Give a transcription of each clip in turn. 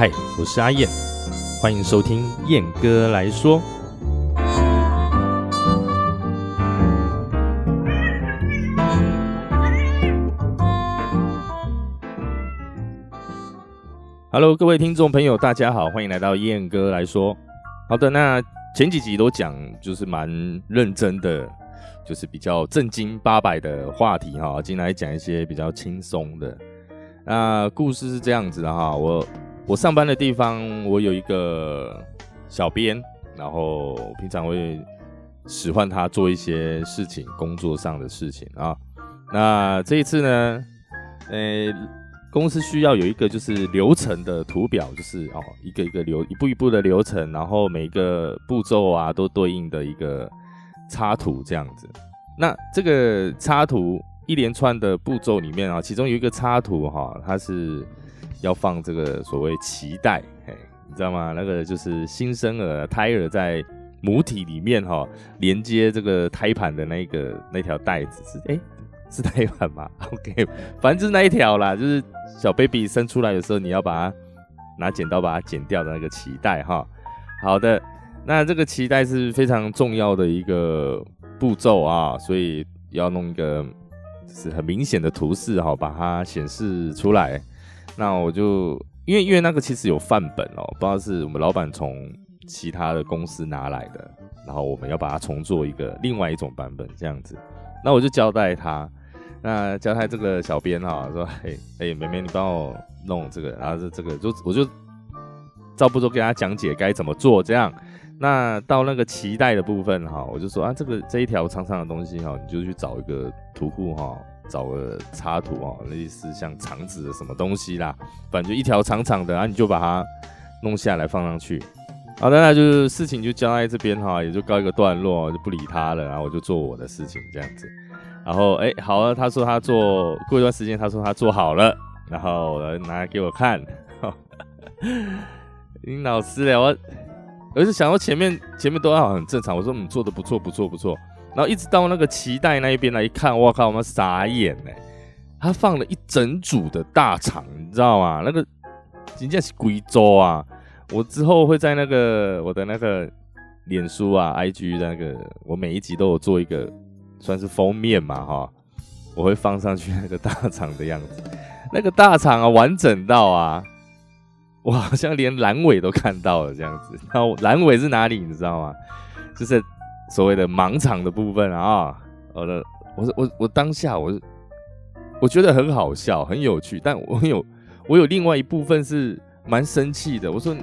嗨，我是阿燕，欢迎收听燕哥来说。Hello，各位听众朋友，大家好，欢迎来到燕哥来说。好的，那前几集都讲就是蛮认真的，就是比较正经八百的话题哈，今天来讲一些比较轻松的。那故事是这样子的哈，我我上班的地方，我有一个小编，然后平常会使唤他做一些事情，工作上的事情啊。那这一次呢，呃。公司需要有一个就是流程的图表，就是哦一个一个流一步一步的流程，然后每个步骤啊都对应的一个插图这样子。那这个插图一连串的步骤里面啊，其中有一个插图哈，它是要放这个所谓脐带，嘿，你知道吗？那个就是新生儿胎儿在母体里面哈，连接这个胎盘的那个那条带子是哎。是胎盘吗？OK，反正就是那一条啦，就是小 baby 生出来的时候，你要把它拿剪刀把它剪掉的那个脐带哈。好的，那这个脐带是非常重要的一个步骤啊，所以要弄一个是很明显的图示哈，把它显示出来。那我就因为因为那个其实有范本哦，不知道是我们老板从其他的公司拿来的，然后我们要把它重做一个另外一种版本这样子。那我就交代他。那交代这个小编哈，说，嘿，哎，妹妹，你帮我弄这个，然后这这个就我就照步骤给他讲解该怎么做，这样。那到那个脐带的部分哈，我就说啊，这个这一条长长的东西哈，你就去找一个图库哈，找个插图哈，类似像肠子的什么东西啦，反正就一条长长的，然后你就把它弄下来放上去。好的，那就是事情就交在这边哈，也就告一个段落，就不理他了，然后我就做我的事情这样子。然后哎，好了，他说他做过一段时间，他说他做好了，然后拿来给我看。林老师嘞，我我是想到前面前面都好很正常，我说你做的不错不错不错。然后一直到那个脐带那一边来一看，我靠，我们傻眼哎！他放了一整组的大肠，你知道吗？那个真正是贵州啊！我之后会在那个我的那个脸书啊、IG 的那个，我每一集都有做一个。算是封面嘛，哈，我会放上去那个大肠的样子，那个大肠啊，完整到啊，我好像连阑尾都看到了这样子。然后阑尾是哪里，你知道吗？就是所谓的盲场的部分啊。我的，我我我当下我我觉得很好笑，很有趣，但我有 我有另外一部分是蛮生气的。我说，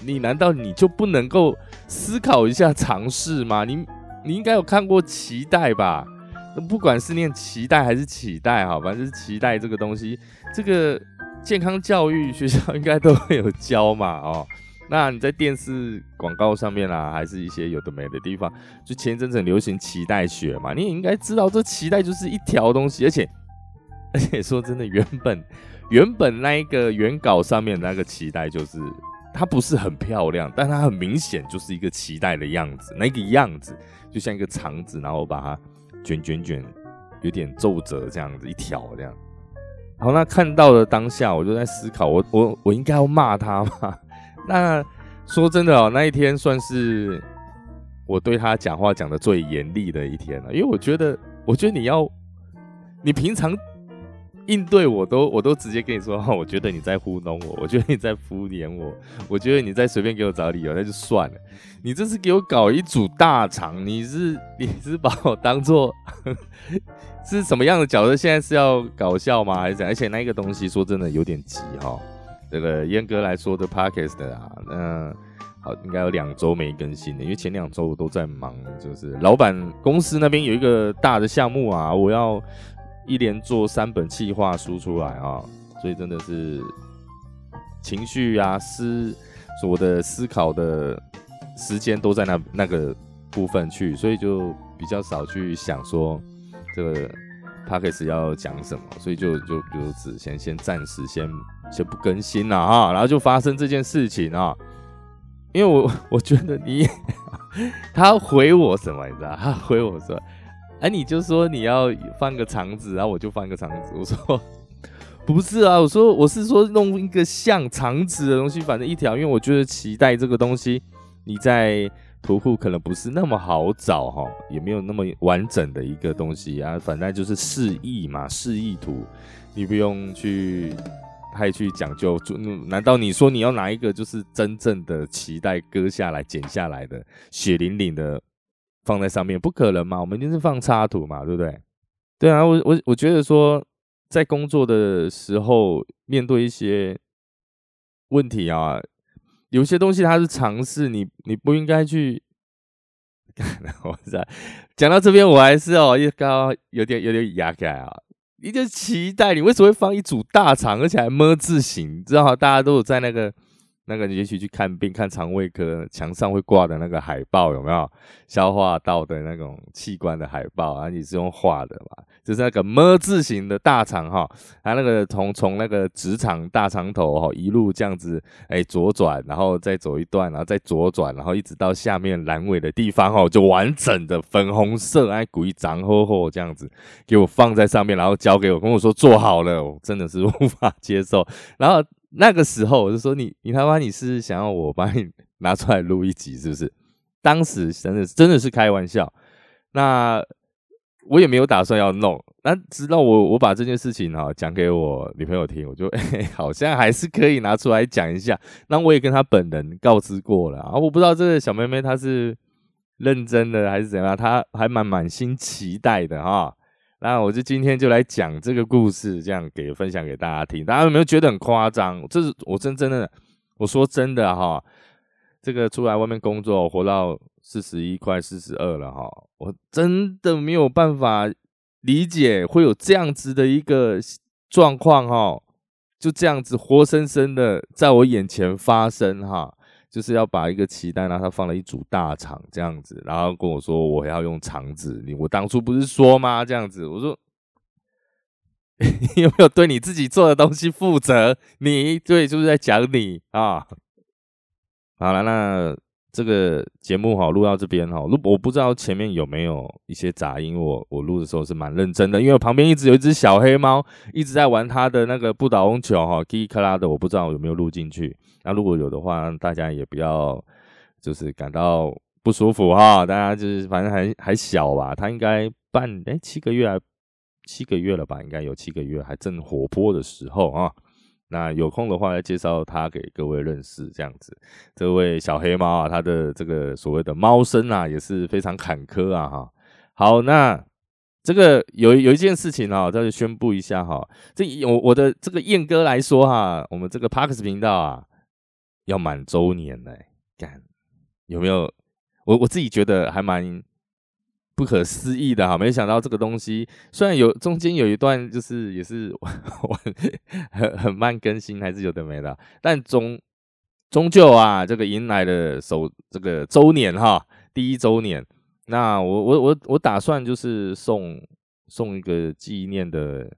你难道你就不能够思考一下尝试吗？你？你应该有看过脐带吧？不管是念脐带还是脐带，哈，反正是脐带这个东西，这个健康教育学校应该都会有教嘛，哦。那你在电视广告上面啊，还是一些有的没的地方，就前一阵子很流行脐带血嘛，你也应该知道，这脐带就是一条东西，而且 而且说真的，原本原本那一个原稿上面那个脐带就是它不是很漂亮，但它很明显就是一个脐带的样子，那个样子。就像一个肠子，然后把它卷卷卷，有点皱褶这样子一条这样。好，那看到了当下，我就在思考，我我我应该要骂他吗？那说真的哦，那一天算是我对他讲话讲的最严厉的一天了，因为我觉得，我觉得你要，你平常。应对我都我都直接跟你说，我觉得你在糊弄我，我觉得你在敷衍我，我觉得你在随便给我找理由，那就算了。你这是给我搞一组大肠，你是你是把我当做 是什么样的角色？现在是要搞笑吗？还是？而且那个东西说真的有点急哈。这个严格来说的 Podcast 啊，那好应该有两周没更新了，因为前两周我都在忙，就是老板公司那边有一个大的项目啊，我要。一连做三本企划书出来啊，所以真的是情绪啊思，我的思考的时间都在那那个部分去，所以就比较少去想说这个 p a c k a g e 要讲什么，所以就就比如只先先暂时先先不更新了啊，然后就发生这件事情啊，因为我 我觉得你 他回我什么你知道？他回我说。哎，你就说你要放个肠子，然后我就放个肠子。我说不是啊，我说我是说弄一个像长直的东西，反正一条，因为我觉得脐带这个东西，你在图库可能不是那么好找哈，也没有那么完整的一个东西啊，反正就是示意嘛，示意图，你不用去太去讲究。难道你说你要拿一个就是真正的脐带割下来剪下来的血淋淋的放在上面？不可能嘛，我们一定是放插图嘛，对不对？对啊，我我我觉得说。在工作的时候，面对一些问题啊，有些东西它是尝试，你你不应该去。我在讲到这边，我还是哦，刚刚有点有点牙改啊。你就期待你为什么会放一组大肠，而且还么字形？知道吗大家都有在那个。那个，也许去看病，看肠胃科，墙上会挂的那个海报有没有消化道的那种器官的海报啊？你是用画的嘛？就是那个么字形的大肠哈，它那个从从那个直肠大肠头哈一路这样子哎左转，然后再走一段，然后再左转，然后一直到下面阑尾的地方哈，就完整的粉红色哎鼓一张吼吼这样子给我放在上面，然后交给我跟我说做好了，我真的是无法接受，然后。那个时候我就说你，你他妈你是想要我把你 拿出来录一集是不是？当时真的真的是开玩笑，那我也没有打算要弄。那直到我我把这件事情哈讲给我女朋友听，我就 哎好像还是可以拿出来讲一下。那我也跟她本人告知过了啊，我不知道这个小妹妹她是认真的还是怎样，她还蛮满心期待的哈。那我就今天就来讲这个故事，这样给分享给大家听。大家有没有觉得很夸张？这是我真真的，我说真的哈，这个出来外面工作，活到四十一快四十二了哈，我真的没有办法理解会有这样子的一个状况哈，就这样子活生生的在我眼前发生哈。就是要把一个脐带，然后他放了一组大肠这样子，然后跟我说我要用肠子。你我当初不是说吗？这样子，我说 你有没有对你自己做的东西负责？你对，就是在讲你啊。好了，那这个节目哈录到这边哈，录我不知道前面有没有一些杂音。我我录的时候是蛮认真的，因为旁边一直有一只小黑猫一直在玩它的那个不倒翁球哈，叽里克拉的，我不知道有没有录进去。那如果有的话，大家也不要就是感到不舒服哈。大家就是反正还还小吧，它应该半哎七个月还七个月了吧，应该有七个月，还正活泼的时候啊。那有空的话来介绍他给各位认识，这样子。这位小黑猫啊，它的这个所谓的猫生啊，也是非常坎坷啊哈。好，那这个有有一件事情啊，再宣布一下哈。这我我的这个燕哥来说哈，我们这个 Parks 频道啊。要满周年嘞，干有没有？我我自己觉得还蛮不可思议的哈，没想到这个东西虽然有中间有一段就是也是很很慢更新，还是有的没的，但终终究啊，这个迎来了首这个周年哈，第一周年。那我我我我打算就是送送一个纪念的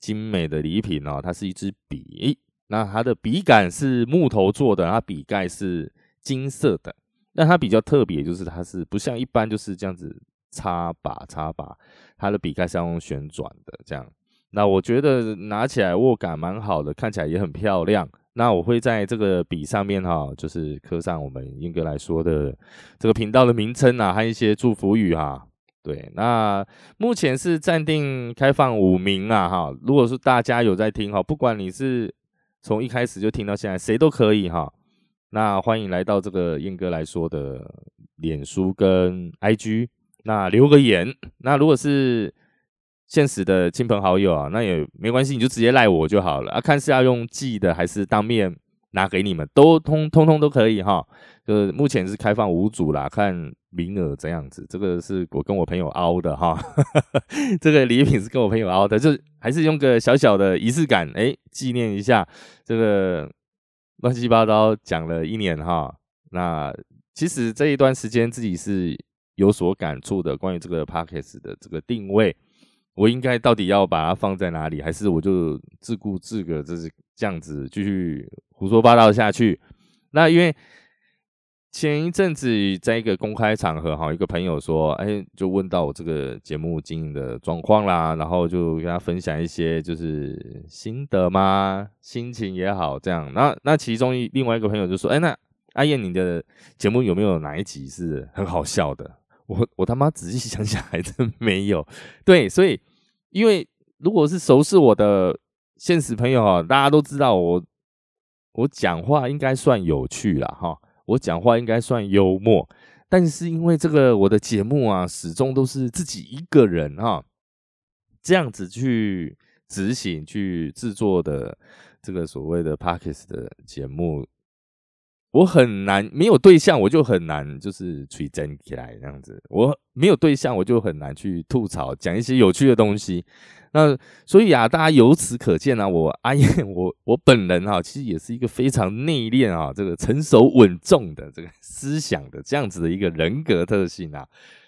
精美的礼品哦，它是一支笔。那它的笔杆是木头做的，它笔盖是金色的。那它比较特别，就是它是不像一般就是这样子插把插把，它的笔盖是用旋转的这样。那我觉得拿起来握感蛮好的，看起来也很漂亮。那我会在这个笔上面哈，就是刻上我们英哥来说的这个频道的名称啊，和一些祝福语哈。对，那目前是暂定开放五名啊哈。如果是大家有在听哈，不管你是从一开始就听到现在，谁都可以哈。那欢迎来到这个燕哥来说的脸书跟 IG，那留个言。那如果是现实的亲朋好友啊，那也没关系，你就直接赖我就好了啊。看是要用寄的还是当面拿给你们，都通通通都可以哈。就是目前是开放五组啦，看。名额这样子，这个是我跟我朋友凹的哈，这个礼品是跟我朋友凹的，就还是用个小小的仪式感，哎，纪念一下这个乱七八糟讲了一年哈。那其实这一段时间自己是有所感触的，关于这个 p o c k e t 的这个定位，我应该到底要把它放在哪里，还是我就自顾自个，就是这样子继续胡说八道下去？那因为。前一阵子在一个公开场合，哈，一个朋友说，哎，就问到我这个节目经营的状况啦，然后就跟他分享一些就是心得嘛，心情也好，这样。那那其中一另外一个朋友就说，哎，那阿燕你的节目有没有哪一集是很好笑的？我我他妈仔细想想，还真没有。对，所以因为如果是熟识我的现实朋友啊，大家都知道我我讲话应该算有趣了哈。我讲话应该算幽默，但是因为这个我的节目啊，始终都是自己一个人哈，这样子去执行、去制作的这个所谓的 Parkes 的节目，我很难没有对象，我就很难就是吹真起来这样子。我没有对象，我就很难去吐槽，讲一些有趣的东西。那所以啊，大家由此可见啊，我阿燕，我我本人啊，其实也是一个非常内敛啊，这个成熟稳重的这个思想的这样子的一个人格特性啊。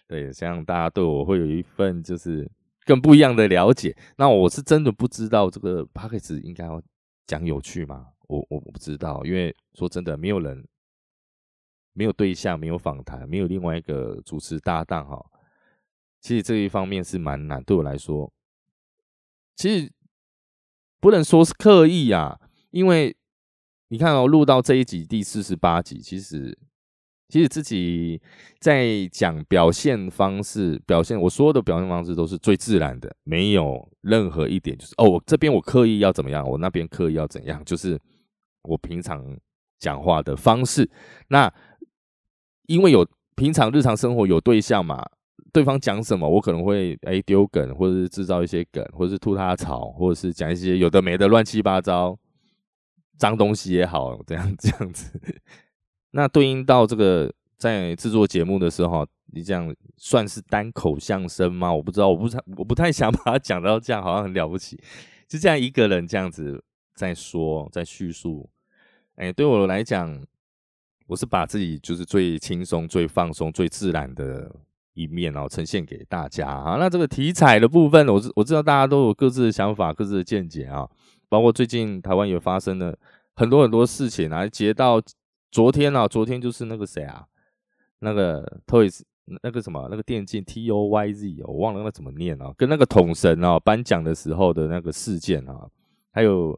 对，希望大家对我会有一份就是更不一样的了解。那我是真的不知道这个 p a c k a g e 应该要讲有趣吗？我我我不知道，因为说真的，没有人没有对象，没有访谈，没有另外一个主持搭档哈。其实这一方面是蛮难，对我来说。其实不能说是刻意啊，因为你看哦，录到这一集第四十八集，其实其实自己在讲表现方式，表现我所有的表现方式都是最自然的，没有任何一点就是哦，我这边我刻意要怎么样，我那边刻意要怎样，就是我平常讲话的方式。那因为有平常日常生活有对象嘛。对方讲什么，我可能会哎丢梗，或者是制造一些梗，或者是吐他槽，或者是讲一些有的没的乱七八糟脏东西也好，这样这样子。那对应到这个在制作节目的时候，你这样算是单口相声吗？我不知道，我不太我不太想把它讲到这样，好像很了不起。就这样一个人这样子在说，在叙述。哎，对我来讲，我是把自己就是最轻松、最放松、最自然的。一面哦，呈现给大家啊。那这个题材的部分，我知我知道大家都有各自的想法、各自的见解啊。包括最近台湾也发生了很多很多事情啊。截到昨天啊，昨天就是那个谁啊，那个 Toys 那个什么那个电竞 T O Y Z，我忘了那怎么念啊。跟那个统神啊颁奖的时候的那个事件啊，还有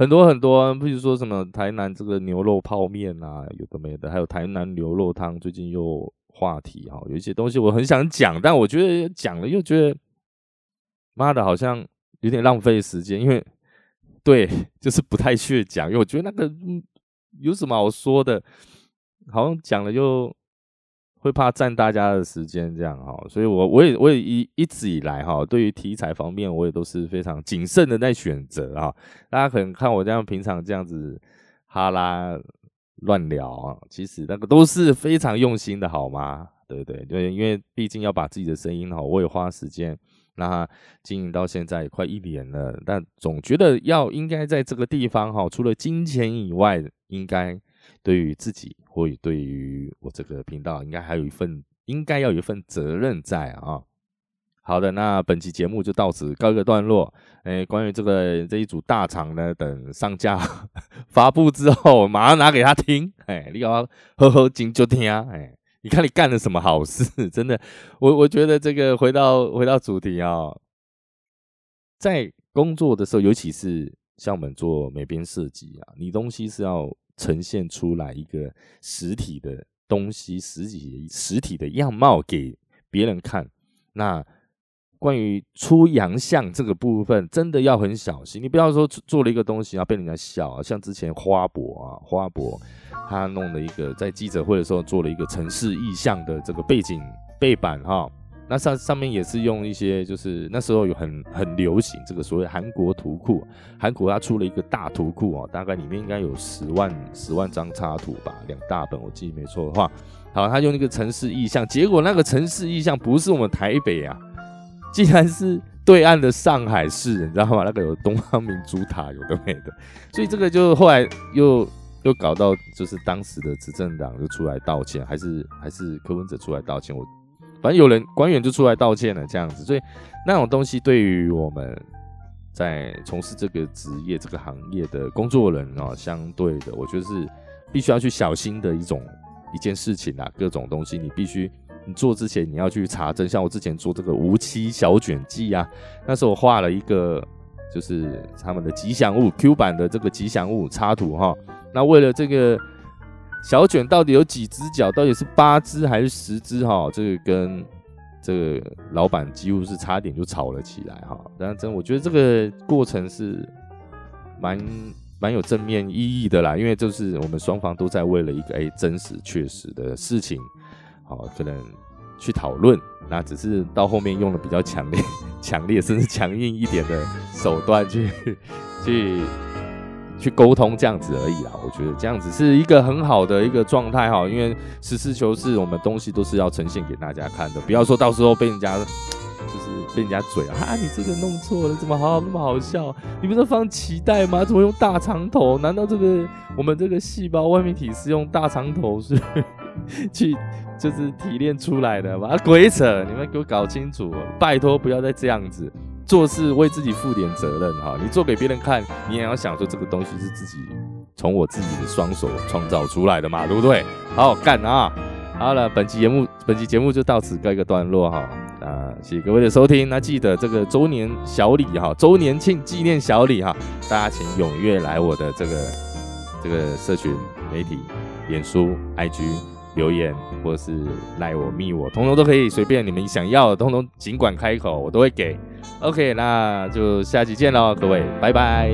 很多很多，比如说什么台南这个牛肉泡面啊，有的没的，还有台南牛肉汤，最近又。话题哈，有一些东西我很想讲，但我觉得讲了又觉得，妈的，好像有点浪费时间，因为对，就是不太去讲，因为我觉得那个有什么好说的，好像讲了又会怕占大家的时间，这样哈，所以我我也我也一一直以来哈，对于题材方面，我也都是非常谨慎的在选择啊。大家可能看我这样平常这样子哈拉。乱聊啊，其实那个都是非常用心的，好吗？对不对？对，因为毕竟要把自己的声音哈，我也花时间那经营到现在快一年了，但总觉得要应该在这个地方哈，除了金钱以外，应该对于自己或者对于我这个频道，应该还有一份应该要有一份责任在啊。好的，那本期节目就到此告一个段落。哎，关于这个这一组大厂呢，等上架 发布之后，马上拿给他听。哎，你要呵呵紧就听啊。哎，你看你干了什么好事？真的，我我觉得这个回到回到主题啊，在工作的时候，尤其是像我们做美编设计啊，你东西是要呈现出来一个实体的东西，实体实体的样貌给别人看，那。关于出洋相这个部分，真的要很小心。你不要说做了一个东西，然后被人家笑啊。像之前花博啊，花博他弄了一个在记者会的时候做了一个城市意象的这个背景背板哈，那上上面也是用一些，就是那时候有很很流行这个所谓韩国图库，韩国他出了一个大图库哦，大概里面应该有十万十万张插图吧，两大本，我记得没错的话。好，他用那个城市意象，结果那个城市意象不是我们台北啊。既然是对岸的上海市，你知道吗？那个有东方明珠塔，有的没的，所以这个就后来又又搞到，就是当时的执政党就出来道歉，还是还是柯文哲出来道歉，我反正有人官员就出来道歉了，这样子，所以那种东西对于我们在从事这个职业、这个行业的工作人啊，相对的，我觉得是必须要去小心的一种一件事情啊，各种东西你必须你做之前你要去查证。像我之前做这个无期小卷记啊，那时候我画了一个就是他们的吉祥物 Q 版的这个吉祥物插图哈。那为了这个小卷到底有几只脚，到底是八只还是十只哈？这个跟这个老板几乎是差点就吵了起来哈。但真我觉得这个过程是蛮。蛮有正面意义的啦，因为就是我们双方都在为了一个诶真实确实的事情，好可能去讨论，那只是到后面用了比较强烈、强烈甚至强硬一点的手段去 去去沟通这样子而已啦。我觉得这样子是一个很好的一个状态哈，因为实事求是，我们东西都是要呈现给大家看的，不要说到时候被人家就是。被人家嘴啊！啊你这个弄错了，怎么好那么好笑？你不是放脐带吗？怎么用大长头？难道这个我们这个细胞外面体是用大长头是去就是提炼出来的吗？鬼扯！你们给我搞清楚，拜托不要再这样子做事，为自己负点责任哈！你做给别人看，你也要想说这个东西是自己从我自己的双手创造出来的嘛，对不对？好好干啊！好了，本期节目本期节目就到此告一个段落哈。啊，谢谢各位的收听。那记得这个周年小礼哈，周年庆纪念小礼哈，大家请踊跃来我的这个这个社群媒体，脸书、IG 留言，或是赖我、密我，通通都可以，随便你们想要的，通通尽管开口，我都会给。OK，那就下期见喽，各位，拜拜。